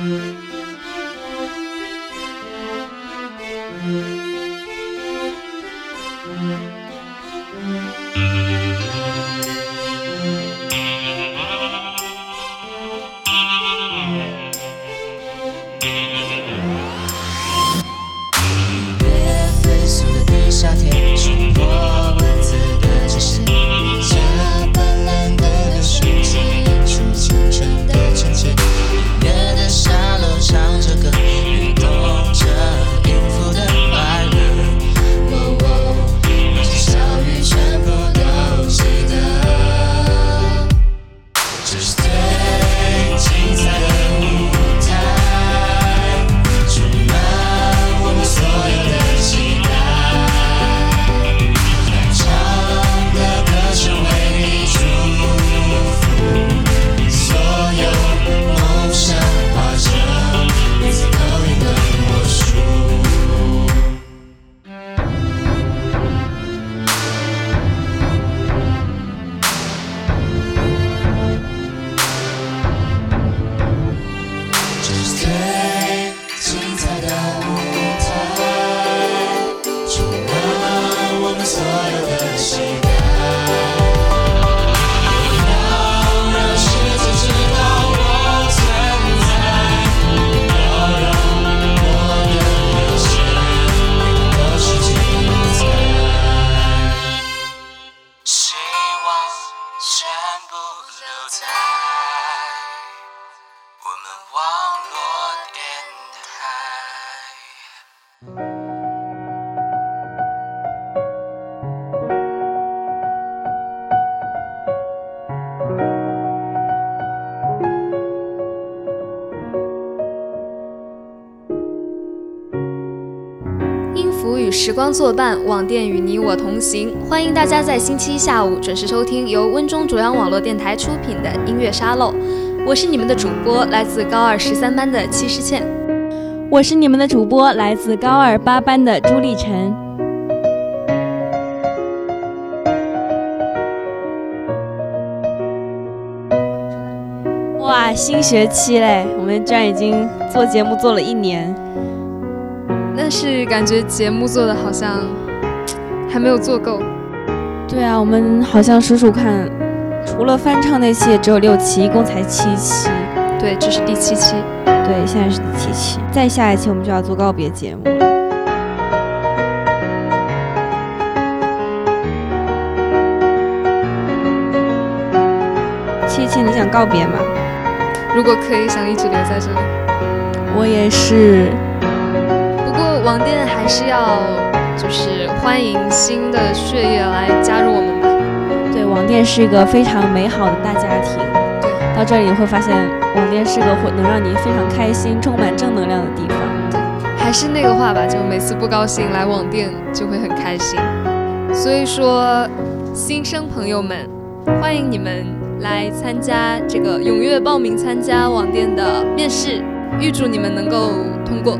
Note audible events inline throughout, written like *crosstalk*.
Música 时光作伴，网店与你我同行。欢迎大家在星期一下午准时收听由温中卓阳网络电台出品的音乐沙漏。我是你们的主播，来自高二十三班的戚诗倩。我是你们的主播，来自高二八班的朱立晨。哇，新学期嘞，我们居然已经做节目做了一年。但是感觉节目做的好像还没有做够。对啊，我们好像数数看，除了翻唱那期也只有六期，一共才七期。对，这是第七期。对，现在是第七期。再下一期我们就要做告别节目了。七七，你想告别吗？如果可以，想一直留在这里。我也是。网店还是要就是欢迎新的血液来加入我们吧。对，网店是一个非常美好的大家庭。对，到这里你会发现，网店是个会能让你非常开心、充满正能量的地方。对，还是那个话吧，就每次不高兴来网店就会很开心。所以说，新生朋友们，欢迎你们来参加这个，踊跃报名参加网店的面试，预祝你们能够通过。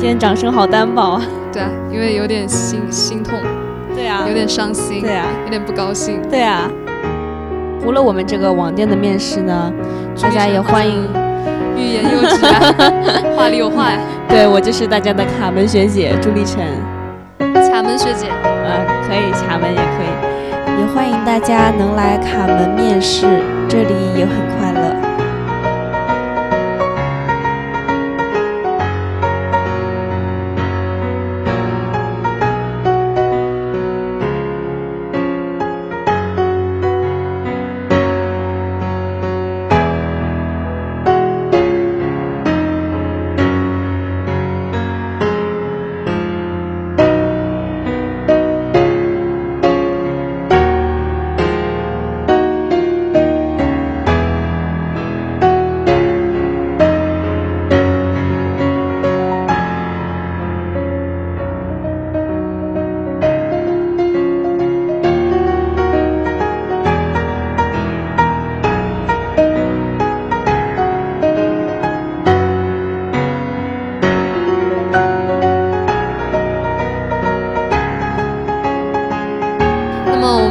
今天掌声好单薄啊！对啊，因为有点心心痛，对啊，有点伤心，对啊，有点不高兴，对啊。除了我们这个网店的面试呢，大家也欢迎。欲言又止啊，*laughs* 话里有话呀。对我就是大家的卡门学姐朱立晨。卡门学姐，嗯，可以，卡门也可以。也欢迎大家能来卡门面试，这里也很快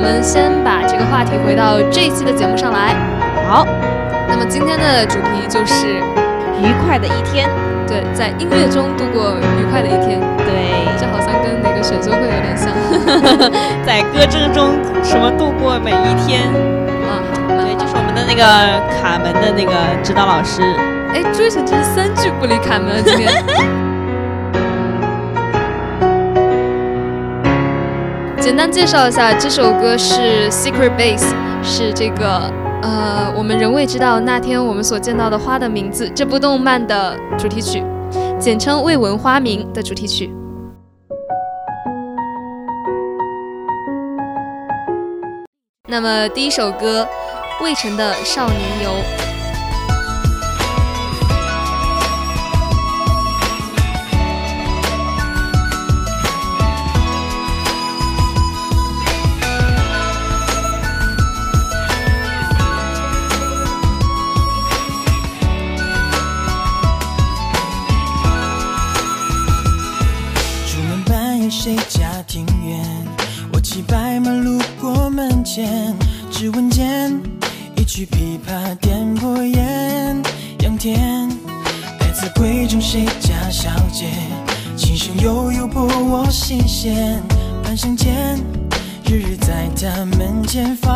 乐。先把这个话题回到这一期的节目上来。好，那么今天的主题就是愉快的一天。对，在音乐中度过愉快的一天。对，这好像跟那个选修会有点像。*laughs* 在歌声中什么度过每一天？啊，好，对，就是我们的那个卡门的那个指导老师。哎，朱一晨真是三句不离卡门啊，今天。*laughs* 简单介绍一下，这首歌是《Secret Base》，是这个呃，我们仍未知道那天我们所见到的花的名字这部动漫的主题曲，简称《未闻花名》的主题曲。那么第一首歌，魏晨的《少年游》。changing. For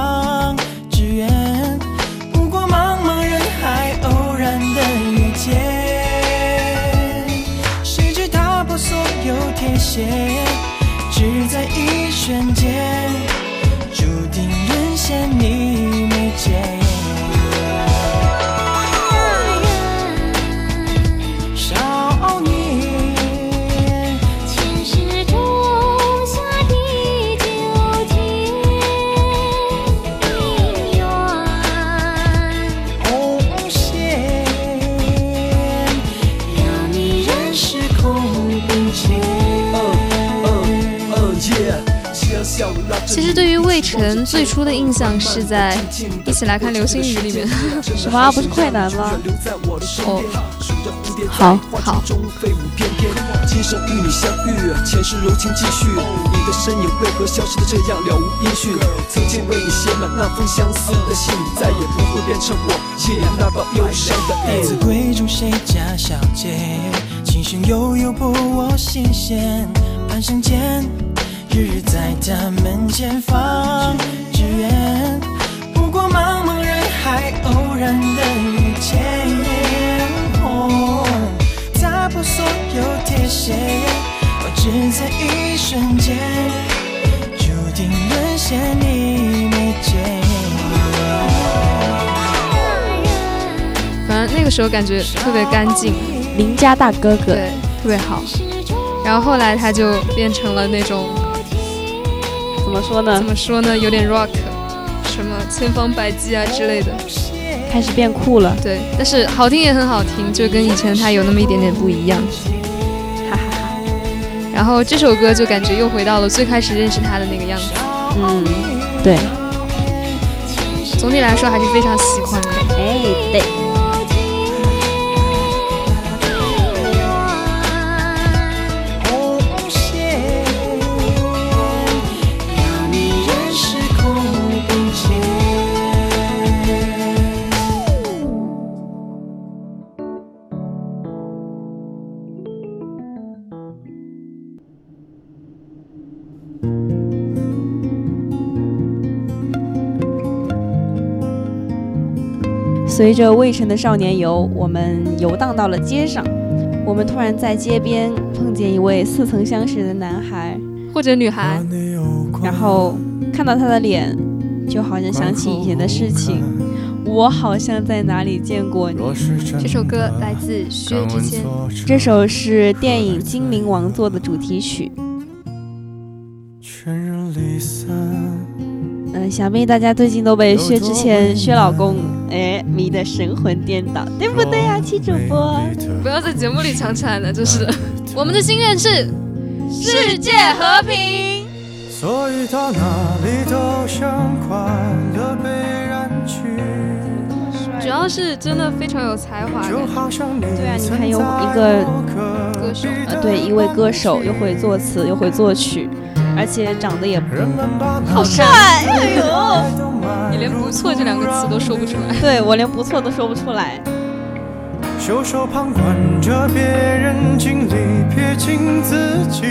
对于魏晨最初的印象是在一起来看流星雨里面，什么不是快男吗？哦，好好。今生与你相遇，前世柔情继续，你的身影为何消失的这样了无音讯？曾经为你写满那封相思的信，再也不会变成我夜那把忧伤的来自贵州谁家小姐，琴声悠悠拨我心弦，半生间。日日在他门前放纸鸢，不过茫茫人海，偶然的遇见。踏破所有铁鞋，我只在一瞬间，注定沦陷你眉间。反正那个时候感觉特别干净，邻家大哥哥，对，特别好。然后后来他就变成了那种。怎么说呢？怎么说呢？有点 rock，什么千方百计啊之类的，开始变酷了。对，但是好听也很好听，就跟以前他有那么一点点不一样。哈哈哈。然后这首歌就感觉又回到了最开始认识他的那个样子。嗯，对。总体来说还是非常喜欢的。哎，对。随着未晨的少年游，我们游荡到了街上。我们突然在街边碰见一位似曾相识的男孩或者女孩，然后看到他的脸，就好像想起以前的事情。我好像在哪里见过你。这首歌来自薛之谦，这首是电影《精灵王座》的主题曲。嗯，想必大家最近都被薛之谦、薛老公哎迷得神魂颠倒，对不对呀，七主播？不要在节目里抢起来了，就是。*laughs* 我们的心愿是世界和平。所以到哪里都像快乐被染去。主要是真的非常有才华。对啊，你看有一个歌手，呃，对，一位歌手又会作词又会作曲。而且长得也好帅，哎呦！你连不错这两个词都说不出来。对我连不错都说不出来。袖手旁观着别人经历，撇清自己。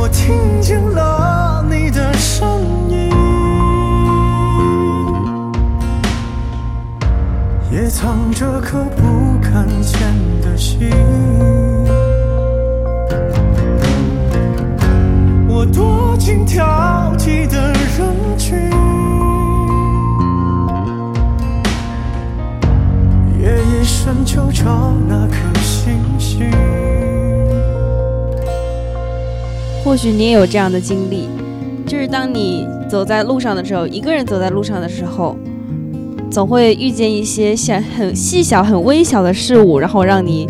我听见了你的声音，也藏着颗不敢见的心。我躲进挑剔的人群，夜夜深就找那颗星星。或许你也有这样的经历，就是当你走在路上的时候，一个人走在路上的时候，总会遇见一些像很细小、很微小的事物，然后让你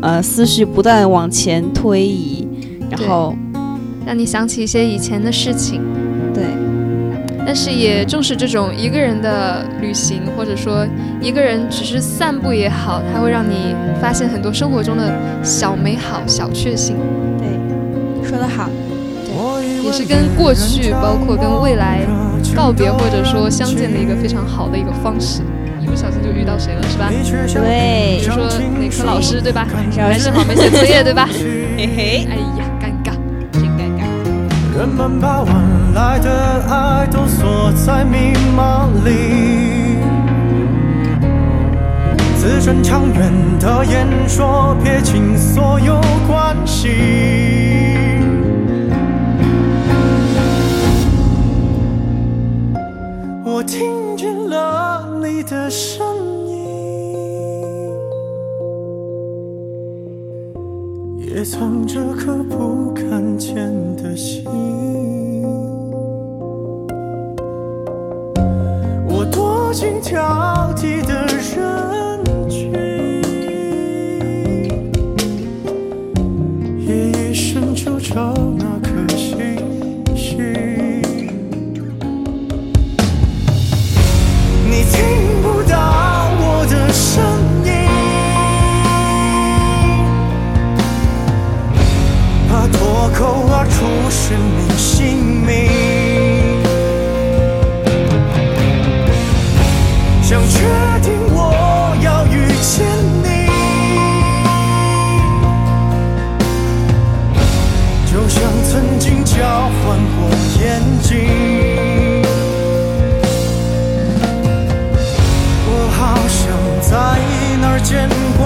呃思绪不断往前推移，然后让你想起一些以前的事情。对，但是也正是这种一个人的旅行，或者说一个人只是散步也好，它会让你发现很多生活中的小美好、小确幸。对，说得好。对也是跟过去，包括跟未来告别，或者说相见的一个非常好的一个方式。一不小心就遇到谁了，是吧？对，比如说哪科老师，对吧？还是好没写作业，对吧？*laughs* 嘿嘿，哎呀。人们把晚来的爱都锁在密码里，字正腔圆的演说，撇清所有关系。我听见了你的声音，也藏着颗心跳。就像曾经交换过眼睛。我好像在哪儿见过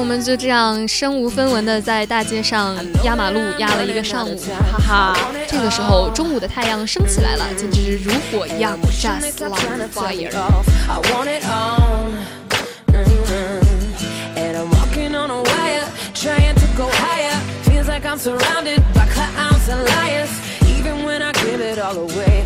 我们就这样身无分文的在大街上压马路压了一个上午，哈哈。这个时候，中午的太阳升起来了，简直如火一样，just like fire。I want it all. Mhm. And I'm walking on a wire, trying to go higher. Feels like I'm surrounded by clowns and liars. Even when I give it all away,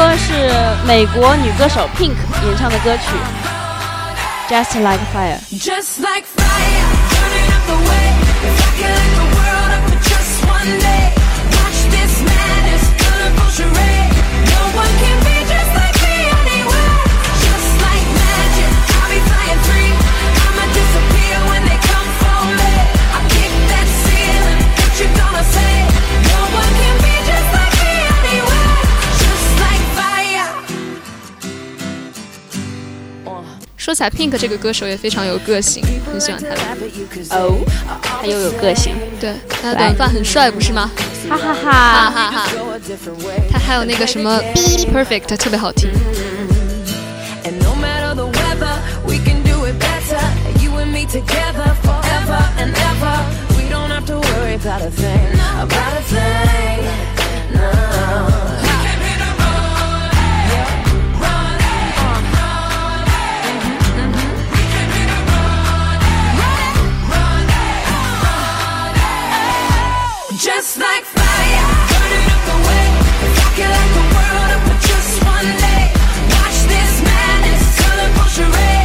歌是美国女歌手 Pink 演唱的歌曲，Just Like Fire。Just like fire, 说起来，Pink 这个歌手也非常有个性，很喜欢他的。哦，他又有个性，对，他的短发很帅，不是吗？哈哈哈哈。哈哈。他还有那个什么 Perfect 特别好听。lingerie.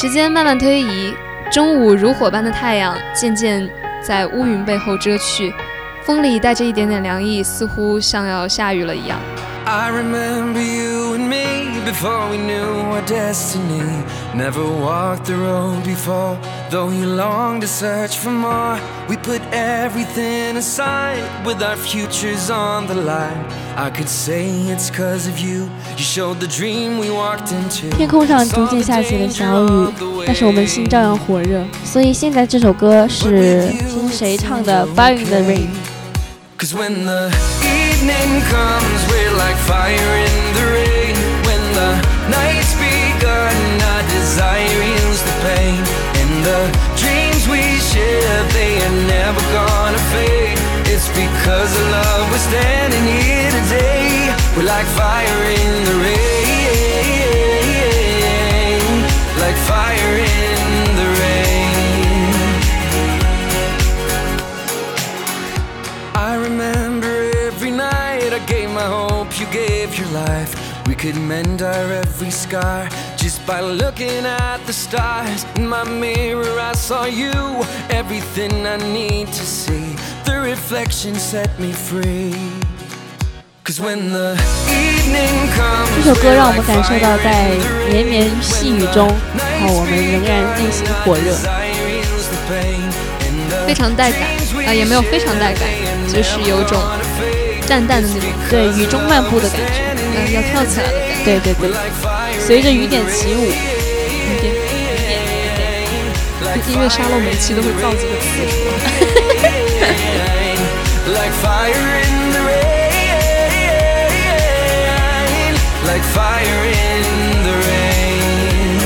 时间慢慢推移，中午如火般的太阳渐渐在乌云背后遮去，风里带着一点点凉意，似乎像要下雨了一样。I remember you and me before we knew our destiny. Never walked the road before, though you longed to search for more. We put everything aside with our futures on the line. I could say it's cause of you. You showed the dream we walked into. 天空上逐渐下起了小雨，但是我们心照样火热。所以现在这首歌是这是谁唱的《Fire in the Rain》？ Cause when the evening comes, we're like fire in the rain. When the night's begun, our desire heals the pain. And the dreams we they are never gonna fade. It's because of love we're standing here today. We're like fire in the rain. Like fire in the rain. I remember every night I gave my hope, you gave your life. We could mend our every scar just by looking at the stars. In my mirror, I saw you, everything I need to see. The reflection set me free. Cause when the evening comes, 这首歌让我们感受到在绵绵细雨中，然后我们仍然内心火热。非常带感啊、也没有非常带感，就是有一种淡淡的那种，对，雨中漫步的感觉。嗯、要跳起来的感觉。对对对，随着雨点起舞。雨点，音乐沙漏每期都会造几个词出来。 like fire in the rain, like fire in the rain.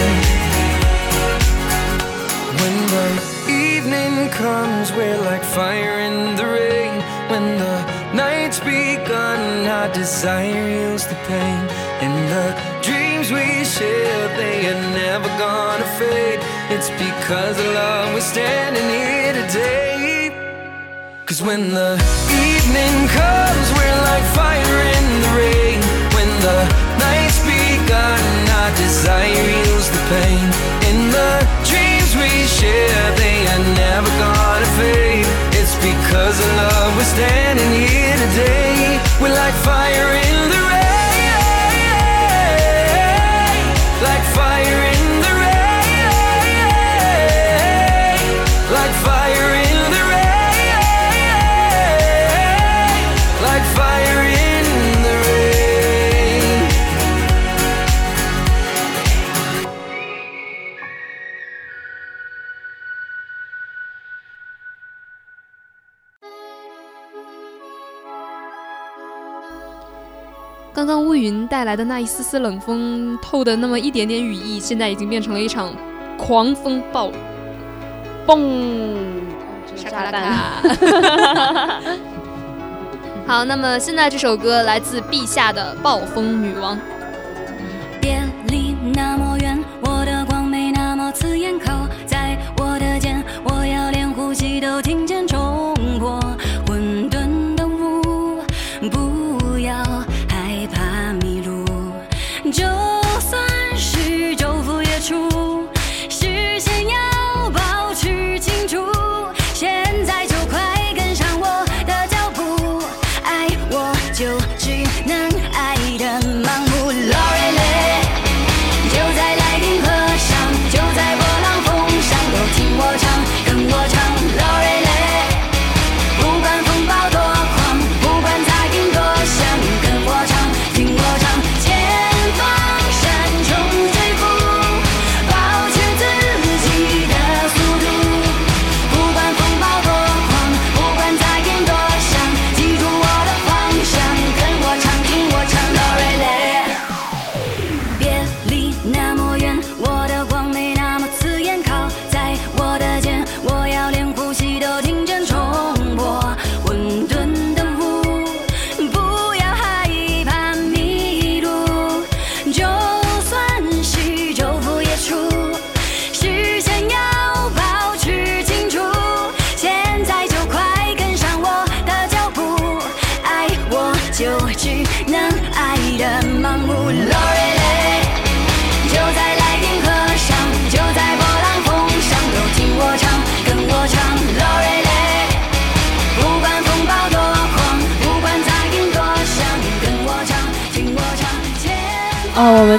When the evening comes, we're like fire in the rain. When the night's begun, our desire heals the pain. And the dreams we share, they are never gonna fade. It's because of love we're standing here today. Cause when the evening comes, we're like fire in the rain. When the night's begun, our desire heals the pain. In the 带来的那一丝丝冷风透的那么一点点雨意，现在已经变成了一场狂风暴雨。嘣！沙卡拉卡。*laughs* 好，那么现在这首歌来自陛下的《暴风女王》。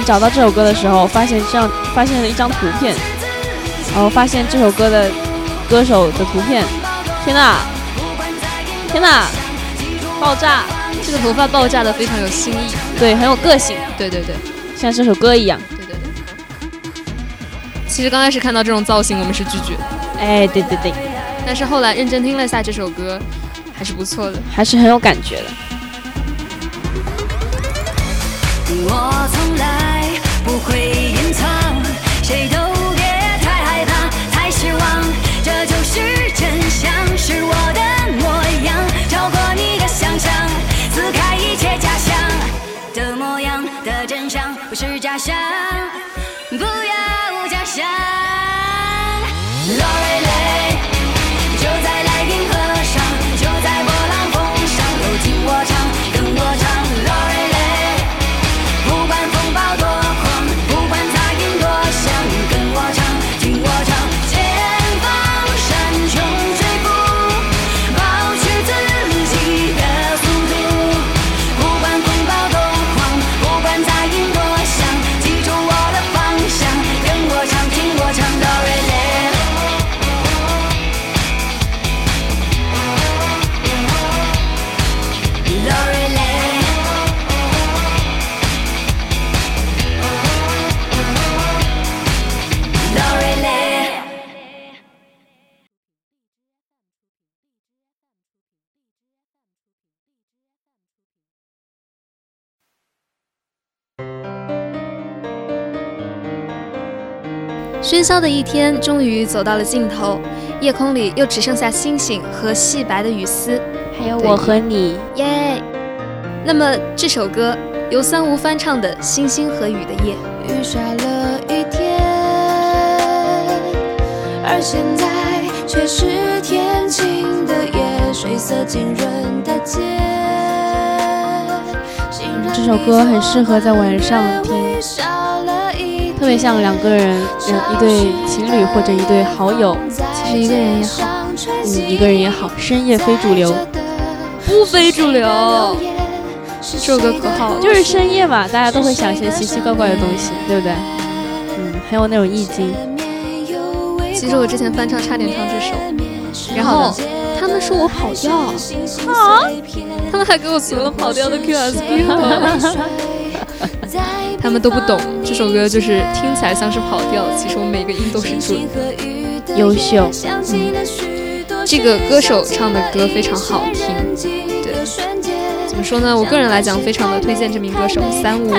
找到这首歌的时候，发现这样发现了一张图片，然后发现这首歌的歌手的图片，天哪，天哪，爆炸！这个头发爆炸的非常有新意。对，很有个性，对对对像这首歌一样。对对对。其实刚开始看到这种造型，我们是拒绝的，哎，对对对，但是后来认真听了一下这首歌，还是不错的。还是很有感觉的。我从来不会隐藏，谁都别太害怕，太失望，这就是真相，是我的模样，超过你的想象，撕开一切假象的模样的真相，不是假象，不要假象。喧嚣的一天终于走到了尽头，夜空里又只剩下星星和细白的雨丝，还有我和你，耶！那么这首歌由三无翻唱的《星星和雨的夜》。雨下了一天，而现在却是天晴的夜，水色浸润的街。这首歌很适合在晚上听，特别像两个人，人一对情侣或者一对好友，其实一个人也好，嗯，一个人也好，深夜非主流，不非主流。这首歌可好，就是深夜嘛，大家都会想一些奇奇怪怪的东西，对不对？嗯，很有那种意境。其实我之前翻唱差点唱这首，然后他们说我跑调，啊，他们还给我存了跑调的 *laughs* QSQ，*laughs* 他们都不懂这首歌就是听起来像是跑调，其实我每个音都是准的。优秀。嗯这个歌手唱的歌非常好听，对，怎么说呢？我个人来讲，非常的推荐这名歌手三五。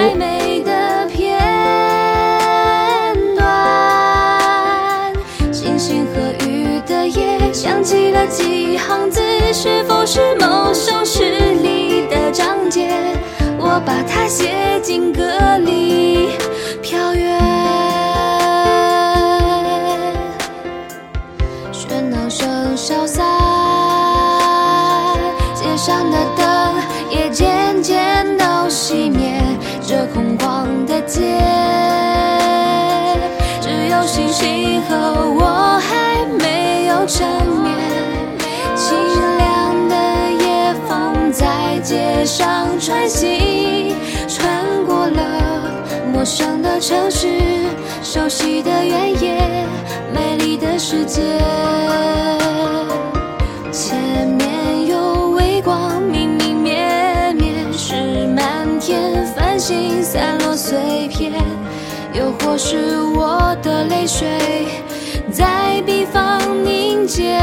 想起了几行字，是否是某首诗？没有成眠。清凉的夜风在街上穿行，穿过了陌生的城市，熟悉的原野，美丽的世界。前面有微光，明明灭灭，是满天繁星散落碎片，又或是我的泪水在彼方凝结。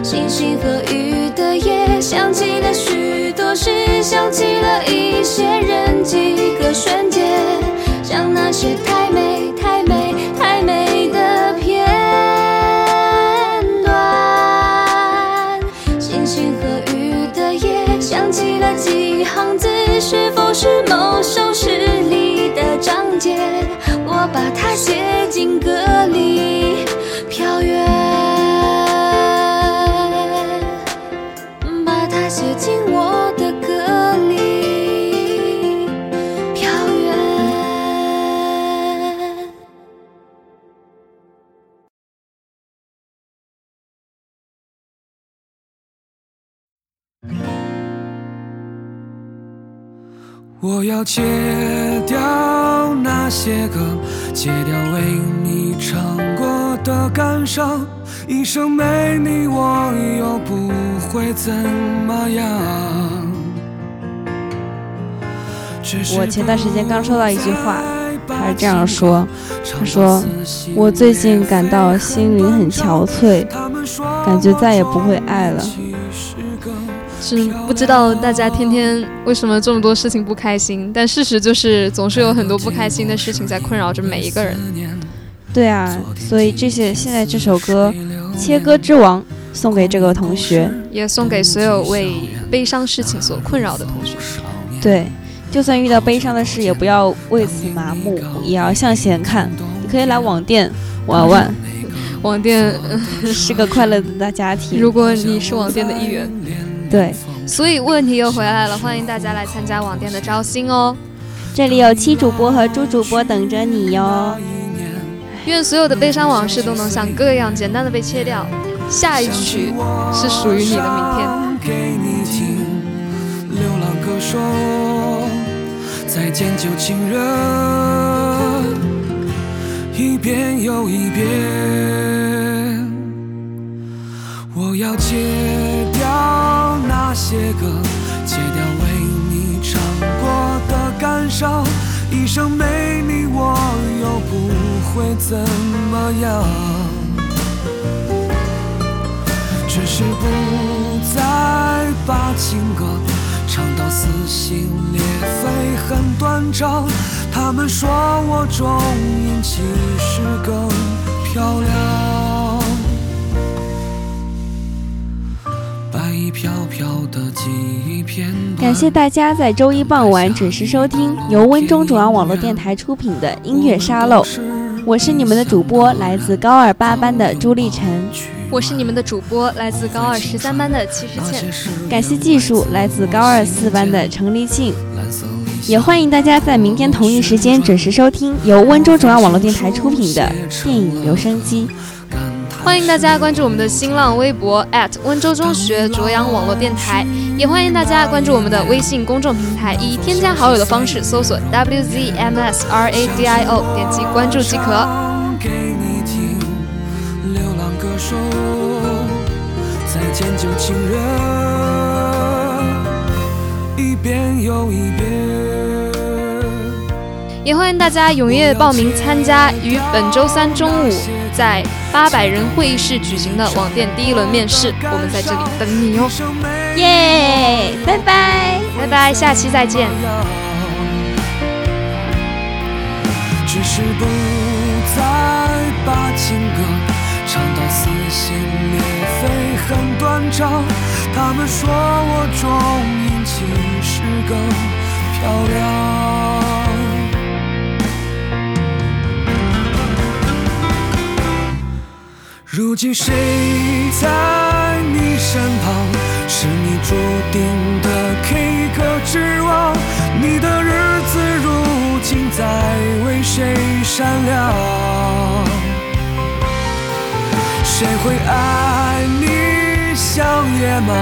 星星和雨的夜，想起了许多事，想起了一些人，几个瞬间，像那些太美、太美、太美的片段。星星和雨的夜，想起了几行字，是否是某首诗？把它写进歌里，飘远。把它写进我的歌里，飘远。我要戒掉些歌，戒掉为你唱过的感伤。一生没你，我又不会怎么样。我前段时间刚收到一句话，不他是这样说：“他说，我最近感到心灵很憔悴，感觉再也不会爱了。是不知道大家天天为什么这么多事情不开心，但事实就是总是有很多不开心的事情在困扰着每一个人。对啊，所以这些现在这首歌《切割之王》送给这个同学。也送给所有为悲伤事情所困扰的同学。对，就算遇到悲伤的事，也不要为此麻木，也要向前看。你可以来网店玩玩，网店，*laughs* 是个快乐的大家庭。如果你是网店的一员，对，所以问题又回来了，欢迎大家来参加网店的招新哦。这里有七主播和朱主播等着你哟。愿所有的悲伤往事都能像歌一样简单的被切掉。下一曲是属于你的明天。给你听，流浪歌手，再见旧情人，一遍又一遍。我要戒掉那些歌，戒掉为你唱过的感伤。一生没你，我又不会怎么样。只是不再把情歌唱到撕心裂肺，很短暂。他们说我中音其实更漂亮。感谢大家在周一傍晚准时收听由温州中央网络电台出品的音乐沙漏。我是你们的主播，来自高二八班的朱立晨。我是你们的主播，来自高二十三班的齐时倩。感谢技术，来自高二四班的程立庆。也欢迎大家在明天同一时间准时收听由温州中央网络电台出品的电影留声机。欢迎大家关注我们的新浪微博温州中学卓阳网络电台，也欢迎大家关注我们的微信公众平台，以添加好友的方式搜索 WZMSRADIO，点击关注即可。唱给你听，流浪歌手，再见旧情人，一遍又一遍。也欢迎大家踊跃报名参加于本周三中午在八百人会议室举行的网店第一轮面试，我们在这里等你哦。耶，拜拜。拜拜，下期再见。只是不再把情歌唱到撕心裂肺，很。他们说我中音其实更漂亮。如今谁在你身旁？是你注定的 K 歌之王。你的日子如今在为谁闪亮？谁会爱你像野马，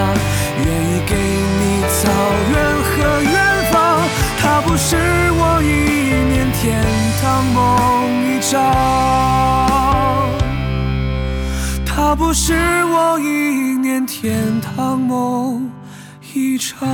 愿意给你草原和远方？它不是我一念天堂梦一场。它不是我一念天堂梦一场。